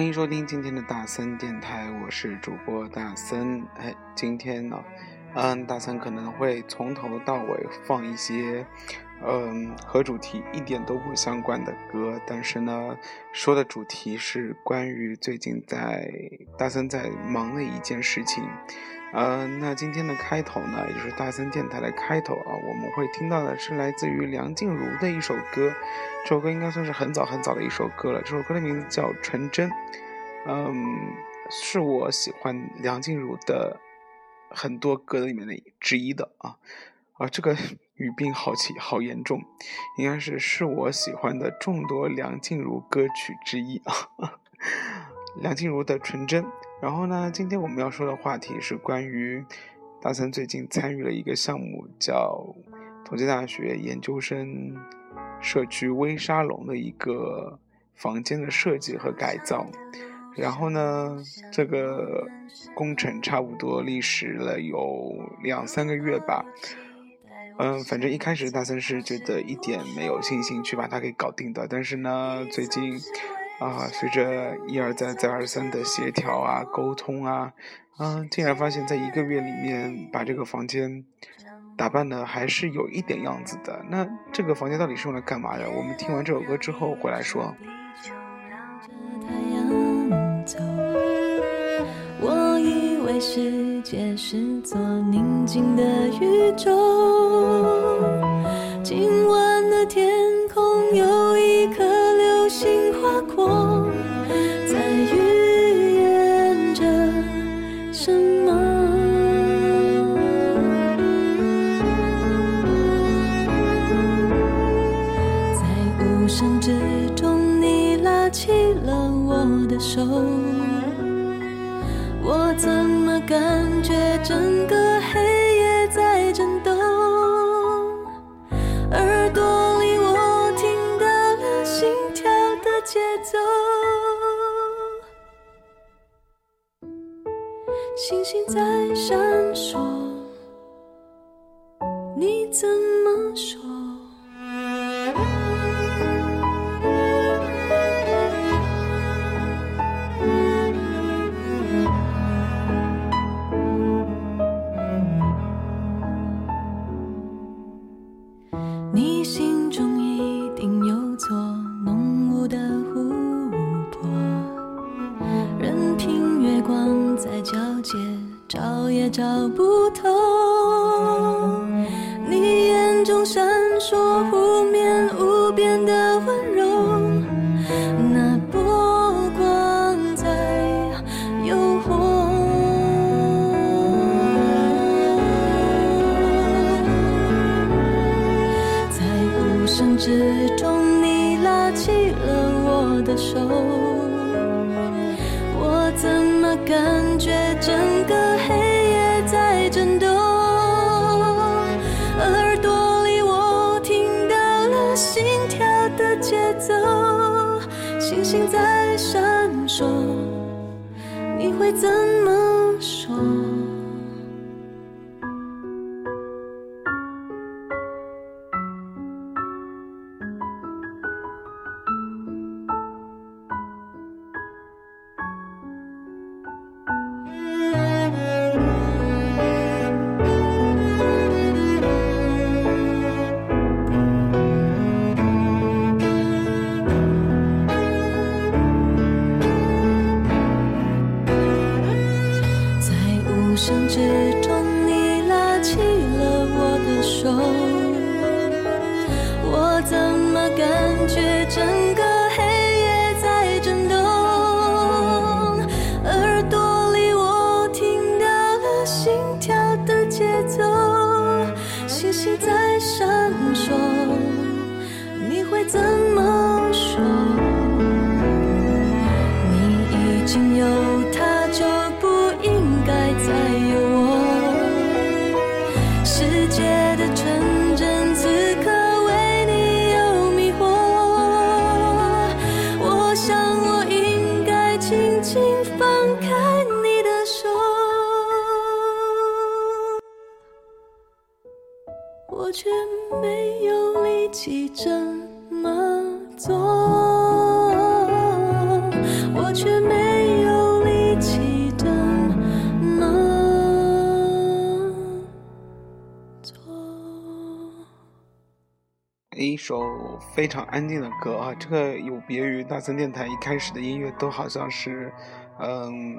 欢迎收听今天的大森电台，我是主播大森。哎，今天呢，嗯，大森可能会从头到尾放一些，嗯，和主题一点都不相关的歌，但是呢，说的主题是关于最近在大森在忙的一件事情。呃，那今天的开头呢，也就是大森电台的开头啊，我们会听到的是来自于梁静茹的一首歌，这首歌应该算是很早很早的一首歌了。这首歌的名字叫《纯真》，嗯，是我喜欢梁静茹的很多歌里面的之一的啊啊，这个语病好奇好严重，应该是是我喜欢的众多梁静茹歌曲之一啊，梁静茹的《纯真》。然后呢，今天我们要说的话题是关于大森最近参与了一个项目，叫同济大学研究生社区微沙龙的一个房间的设计和改造。然后呢，这个工程差不多历时了有两三个月吧。嗯，反正一开始大森是觉得一点没有信心去把它给搞定的，但是呢，最近。啊，随着一而再、再而三的协调啊、沟通啊，嗯，竟然发现，在一个月里面把这个房间打扮的还是有一点样子的。那这个房间到底是用来干嘛的？我们听完这首歌之后回来说。我以为世界是座宁静的宇宙，今晚的天感觉整个也找不透，怎首非常安静的歌啊，这个有别于大森电台一开始的音乐，都好像是，嗯，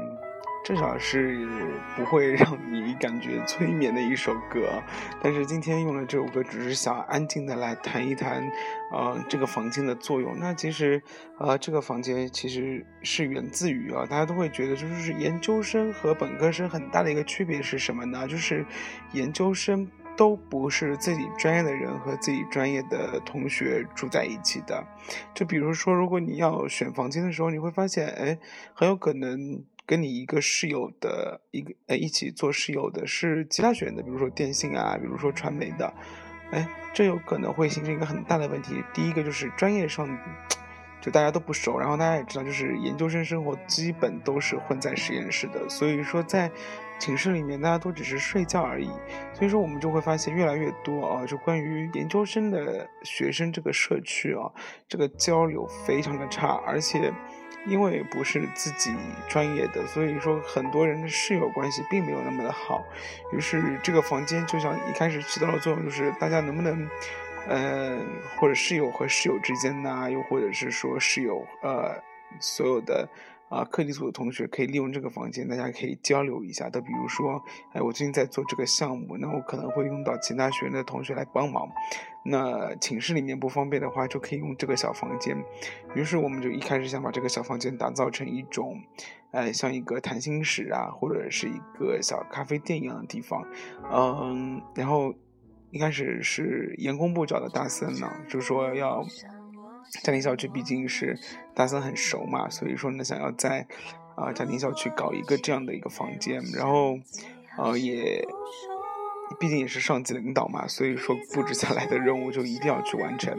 至少是不会让你感觉催眠的一首歌。但是今天用了这首歌，只是想安静的来谈一谈，呃，这个房间的作用。那其实，呃，这个房间其实是源自于啊，大家都会觉得，就是研究生和本科生很大的一个区别是什么呢？就是研究生。都不是自己专业的人和自己专业的同学住在一起的，就比如说，如果你要选房间的时候，你会发现，哎，很有可能跟你一个室友的一个呃一起做室友的是其他学院的，比如说电信啊，比如说传媒的，哎，这有可能会形成一个很大的问题。第一个就是专业上就大家都不熟，然后大家也知道，就是研究生生活基本都是混在实验室的，所以说在。寝室里面大家都只是睡觉而已，所以说我们就会发现越来越多啊，就关于研究生的学生这个社区啊，这个交流非常的差，而且因为不是自己专业的，所以说很多人的室友关系并没有那么的好，于是这个房间就像一开始起到的作用，就是大家能不能，嗯，或者室友和室友之间呐，又或者是说室友呃所有的。啊，课题组的同学可以利用这个房间，大家可以交流一下。都比如说，哎，我最近在做这个项目，那我可能会用到其他学院的同学来帮忙。那寝室里面不方便的话，就可以用这个小房间。于是我们就一开始想把这个小房间打造成一种，哎，像一个谈心室啊，或者是一个小咖啡店一样的地方。嗯，然后一开始是员工部找的大森呢，就说要。嘉陵校区毕竟是大森很熟嘛，所以说呢，想要在啊嘉陵校区搞一个这样的一个房间，然后呃也毕竟也是上级领导嘛，所以说布置下来的任务就一定要去完成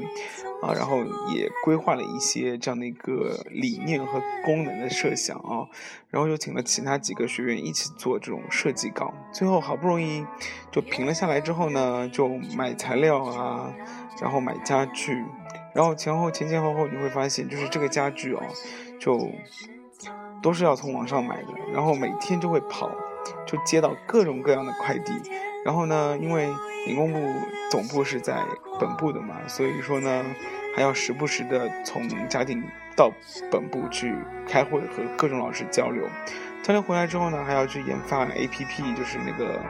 啊，然后也规划了一些这样的一个理念和功能的设想啊，然后又请了其他几个学院一起做这种设计稿，最后好不容易就平了下来之后呢，就买材料啊，然后买家具。然后前后前前后后你会发现，就是这个家具哦，就都是要从网上买的，然后每天就会跑，就接到各种各样的快递。然后呢，因为零工部总部是在本部的嘛，所以说呢，还要时不时的从家庭到本部去开会和各种老师交流。交流回来之后呢，还要去研发 APP，就是那个。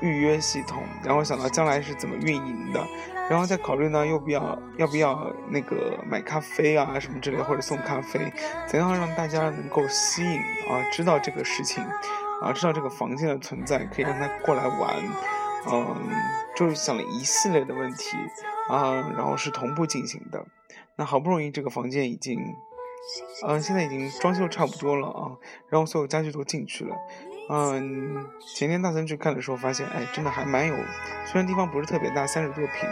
预约系统，然后想到将来是怎么运营的，然后再考虑呢，要不要要不要那个买咖啡啊什么之类，或者送咖啡，怎样让大家能够吸引啊，知道这个事情，啊，知道这个房间的存在，可以让他过来玩，嗯，就是想了一系列的问题啊，然后是同步进行的。那好不容易这个房间已经，嗯，现在已经装修差不多了啊，然后所有家具都进去了。嗯，前天大森去看的时候，发现，哎，真的还蛮有，虽然地方不是特别大，三十多平，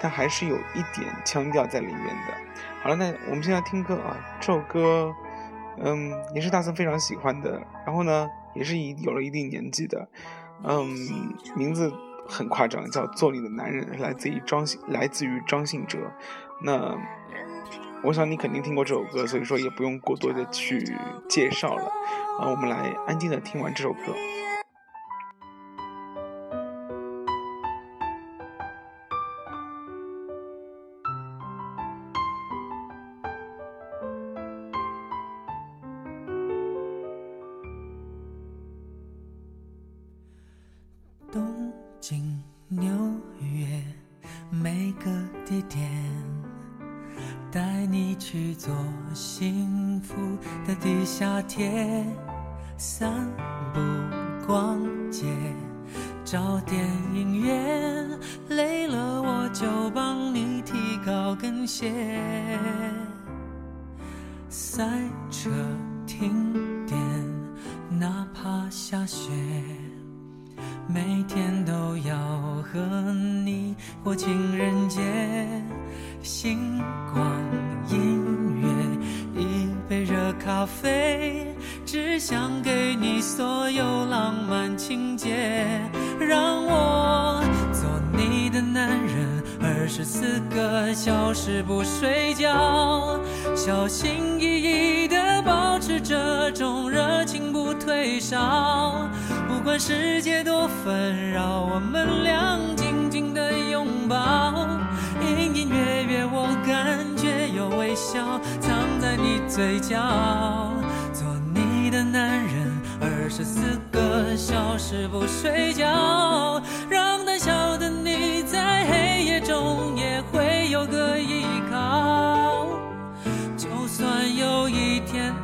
但还是有一点腔调在里面的。好了，那我们现在听歌啊，这首歌，嗯，也是大森非常喜欢的，然后呢，也是一有了一定年纪的，嗯，名字很夸张，叫《做你的男人》，来自于张信，来自于张信哲，那。我想你肯定听过这首歌，所以说也不用过多的去介绍了。啊，我们来安静的听完这首歌。的地下铁，散步逛街，找电影院，累了我就帮你提高跟鞋。赛车停电，哪怕下雪，每天都要和你过情人节。星光音，咖啡，只想给你所有浪漫情节，让我做你的。男人，二十四个小时不睡觉，小心翼翼地保持这种热情不退烧。不管世界多纷扰，我们俩紧紧的拥抱，隐隐约约我感觉有微笑藏在你嘴角。做你的男人，二十四个小时不睡觉，让胆小的你在黑夜中也会有个依靠。就算有一天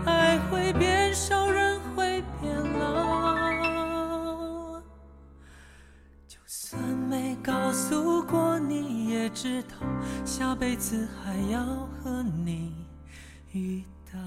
告诉过你，也知道下辈子还要和你遇到。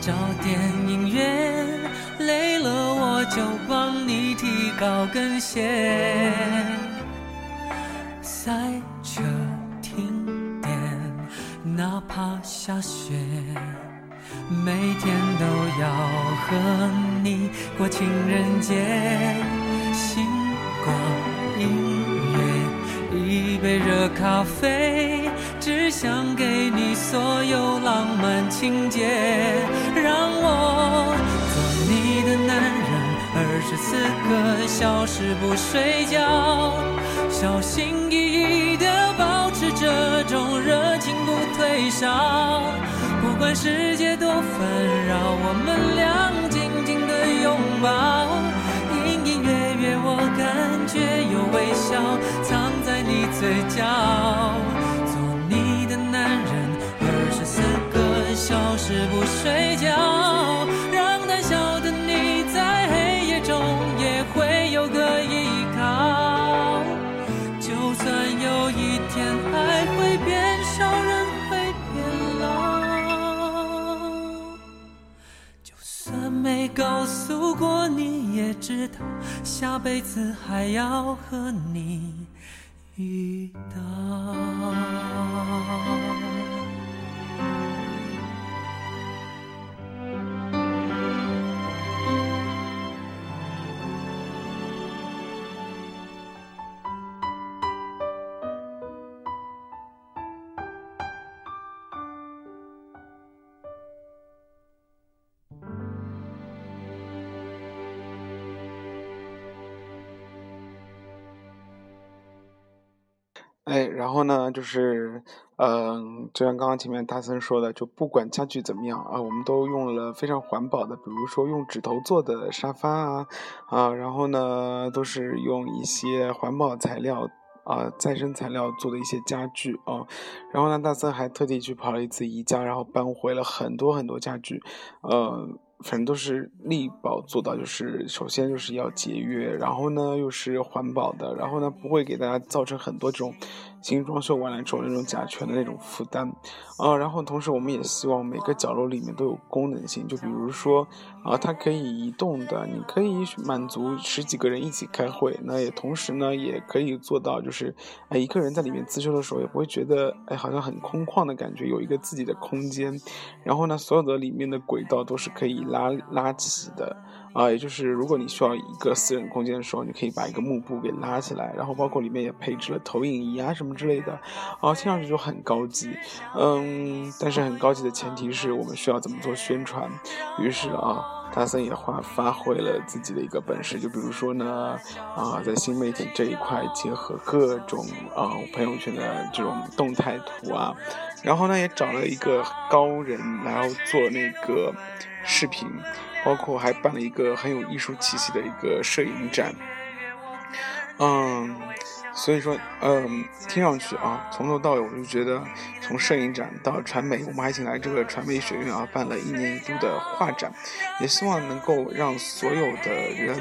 找电影院，累了我就帮你提高跟鞋，赛车、停电，哪怕下雪。每天都要和你过情人节，星光音乐，一杯热咖啡，只想给你所有浪漫情节，让我做你的男人，二十四个小时不睡觉，小心翼翼地保持这种热情不退烧。不管世界多纷扰，我们俩紧紧的拥抱，隐隐约约我感觉有微笑藏在你嘴角。不睡觉，让胆小的你在黑夜中也会有个依靠。就算有一天爱会变少，人会变老。就算没告诉过你，也知道下辈子还要和你遇到。哎，然后呢，就是，嗯、就像刚刚前面大森说的，就不管家具怎么样啊，我们都用了非常环保的，比如说用纸头做的沙发啊，啊，然后呢，都是用一些环保材料啊、再生材料做的一些家具啊，然后呢，大森还特地去跑了一次宜家，然后搬回了很多很多家具，呃。反正都是力保做到，就是首先就是要节约，然后呢又是环保的，然后呢不会给大家造成很多这种新装修完了之后那种甲醛的那种负担，啊，然后同时我们也希望每个角落里面都有功能性，就比如说啊，它可以移动的，你可以满足十几个人一起开会，那也同时呢也可以做到就是哎一个人在里面自修的时候也不会觉得哎好像很空旷的感觉，有一个自己的空间，然后呢所有的里面的轨道都是可以拉拉起的。啊，也就是如果你需要一个私人空间的时候，你可以把一个幕布给拉起来，然后包括里面也配置了投影仪啊什么之类的，啊，听上去就很高级，嗯，但是很高级的前提是我们需要怎么做宣传，于是啊，大森也发发挥了自己的一个本事，就比如说呢，啊，在新媒体这一块结合各种啊朋友圈的这种动态图啊，然后呢也找了一个高人然后做那个视频。包括还办了一个很有艺术气息的一个摄影展，嗯，所以说，嗯，听上去啊，从头到尾我就觉得，从摄影展到传媒，我们还请来这个传媒学院啊，办了一年一度的画展，也希望能够让所有的人，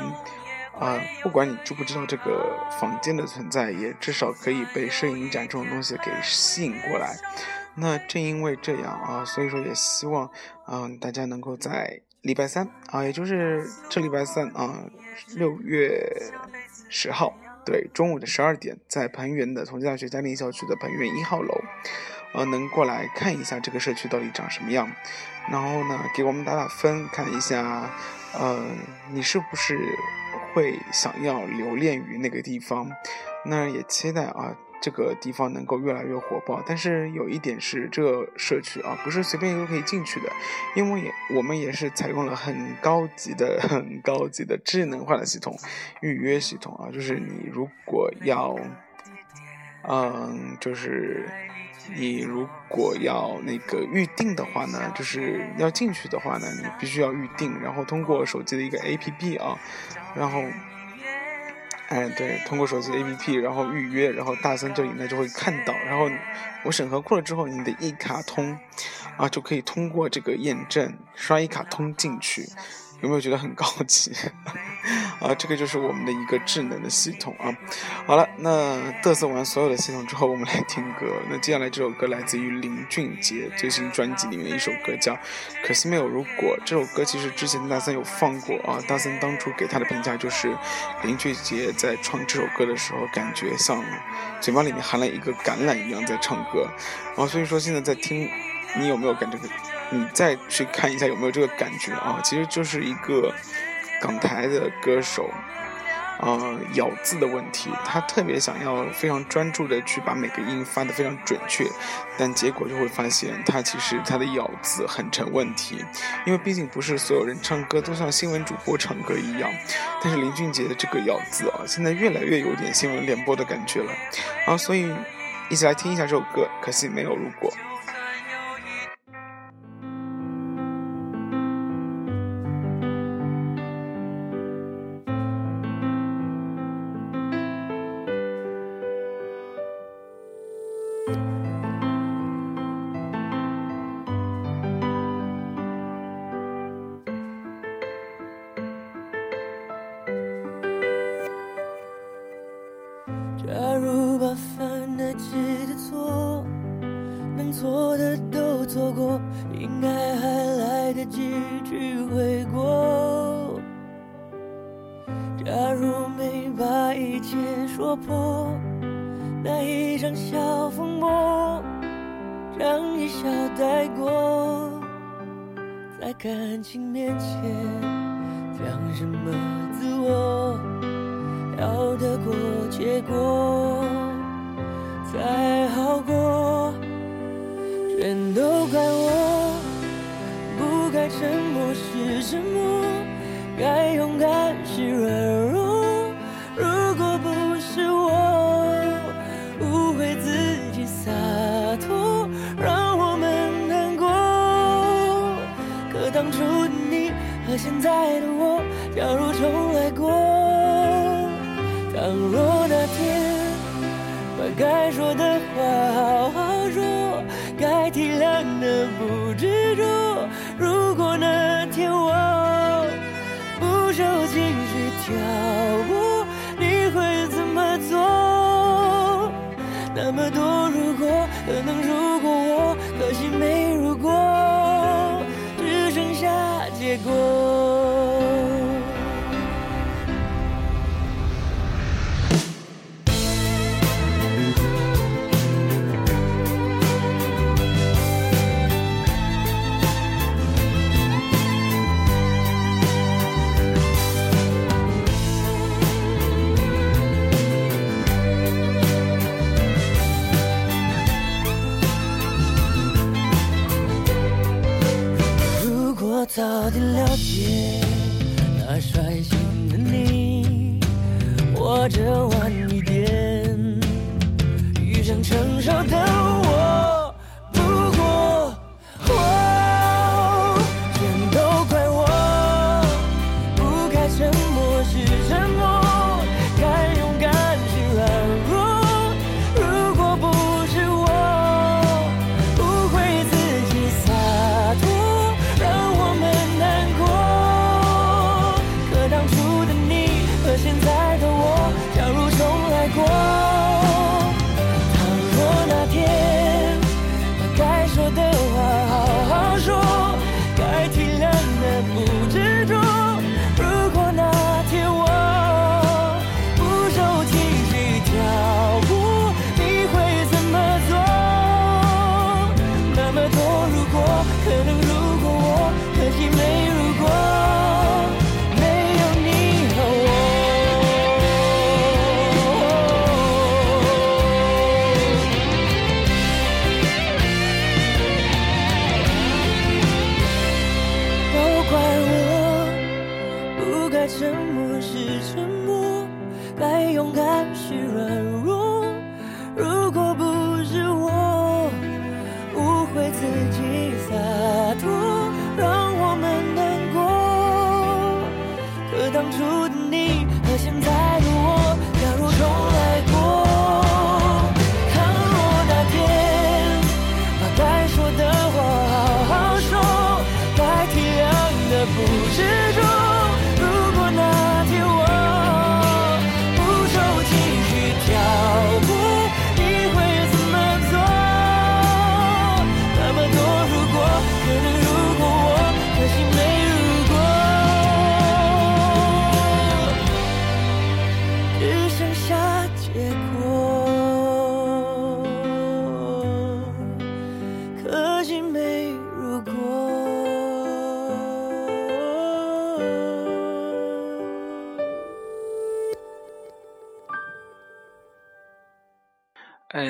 啊，不管你知不知道这个坊间的存在，也至少可以被摄影展这种东西给吸引过来。那正因为这样啊，所以说也希望，嗯，大家能够在礼拜三啊，也就是这礼拜三啊，六月十号，对，中午的十二点，在盘源的同济大学嘉定校区的盘源一号楼，呃，能过来看一下这个社区到底长什么样，然后呢，给我们打打分，看一下，呃，你是不是会想要留恋于那个地方？那也期待啊。这个地方能够越来越火爆，但是有一点是，这个社区啊不是随便都可以进去的，因为也我们也是采用了很高级的、很高级的智能化的系统预约系统啊，就是你如果要，嗯，就是你如果要那个预定的话呢，就是要进去的话呢，你必须要预定，然后通过手机的一个 APP 啊，然后。哎，对，通过手机 APP，然后预约，然后大森这里呢就会看到，然后我审核过了之后，你的一卡通，啊，就可以通过这个验证，刷一卡通进去。有没有觉得很高级？啊，这个就是我们的一个智能的系统啊。好了，那嘚瑟完所有的系统之后，我们来听歌。那接下来这首歌来自于林俊杰最新专辑里面的一首歌，叫《可惜没有如果》。这首歌其实之前大森有放过啊，大森当初给他的评价就是林俊杰在唱这首歌的时候，感觉像嘴巴里面含了一个橄榄一样在唱歌。然啊，所以说现在在听，你有没有感觉？你再去看一下有没有这个感觉啊？其实就是一个港台的歌手，啊，咬字的问题，他特别想要非常专注的去把每个音发的非常准确，但结果就会发现他其实他的咬字很成问题，因为毕竟不是所有人唱歌都像新闻主播唱歌一样。但是林俊杰的这个咬字啊，现在越来越有点新闻联播的感觉了，啊，所以一起来听一下这首歌，可惜没有如果。让一笑带过，在感情面前讲什么自我，要得过且过才好过，全都怪我，不该沉默是沉默，该勇敢是软弱。现在的我，假如重来过，倘若那天把该说的话好好说，该体谅的不该勇敢是软弱。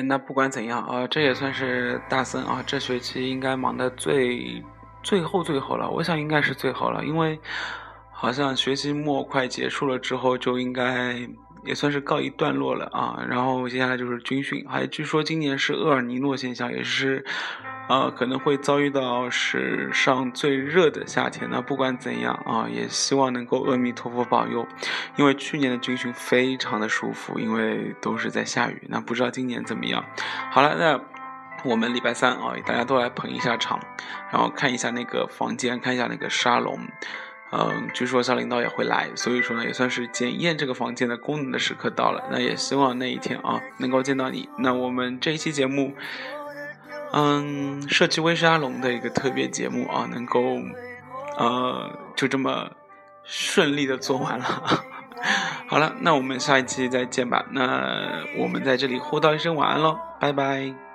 那不管怎样啊，这也算是大森啊，这学期应该忙的最最后最后了。我想应该是最后了，因为好像学期末快结束了之后，就应该也算是告一段落了啊。然后接下来就是军训，还据说今年是厄尔尼诺现象，也是呃可能会遭遇到史上最热的夏天。那不管怎样啊，也希望能够阿弥陀佛保佑，因为去年的军训非常的舒服，因为都是在下雨。那不知道今年怎么样？好了，那我们礼拜三啊，大家都来捧一下场，然后看一下那个房间，看一下那个沙龙。嗯，据说肖领导也会来，所以说呢，也算是检验这个房间的功能的时刻到了。那也希望那一天啊，能够见到你。那我们这一期节目，嗯，社区微沙龙的一个特别节目啊，能够呃就这么顺利的做完了。好了，那我们下一期再见吧。那我们在这里互道一声晚安喽，拜拜。